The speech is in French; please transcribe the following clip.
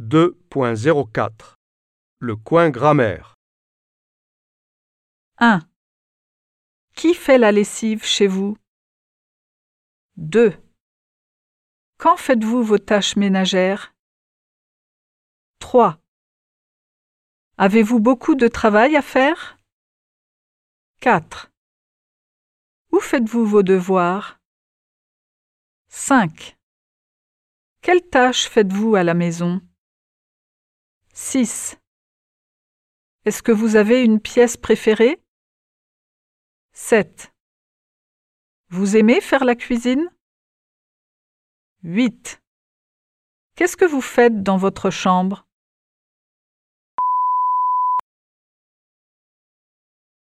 2.04 Le coin grammaire 1. Qui fait la lessive chez vous? 2. Quand faites-vous vos tâches ménagères? 3. Avez-vous beaucoup de travail à faire? 4. Où faites-vous vos devoirs? 5. Quelles tâches faites-vous à la maison? 6. Est-ce que vous avez une pièce préférée? 7. Vous aimez faire la cuisine? 8. Qu'est-ce que vous faites dans votre chambre?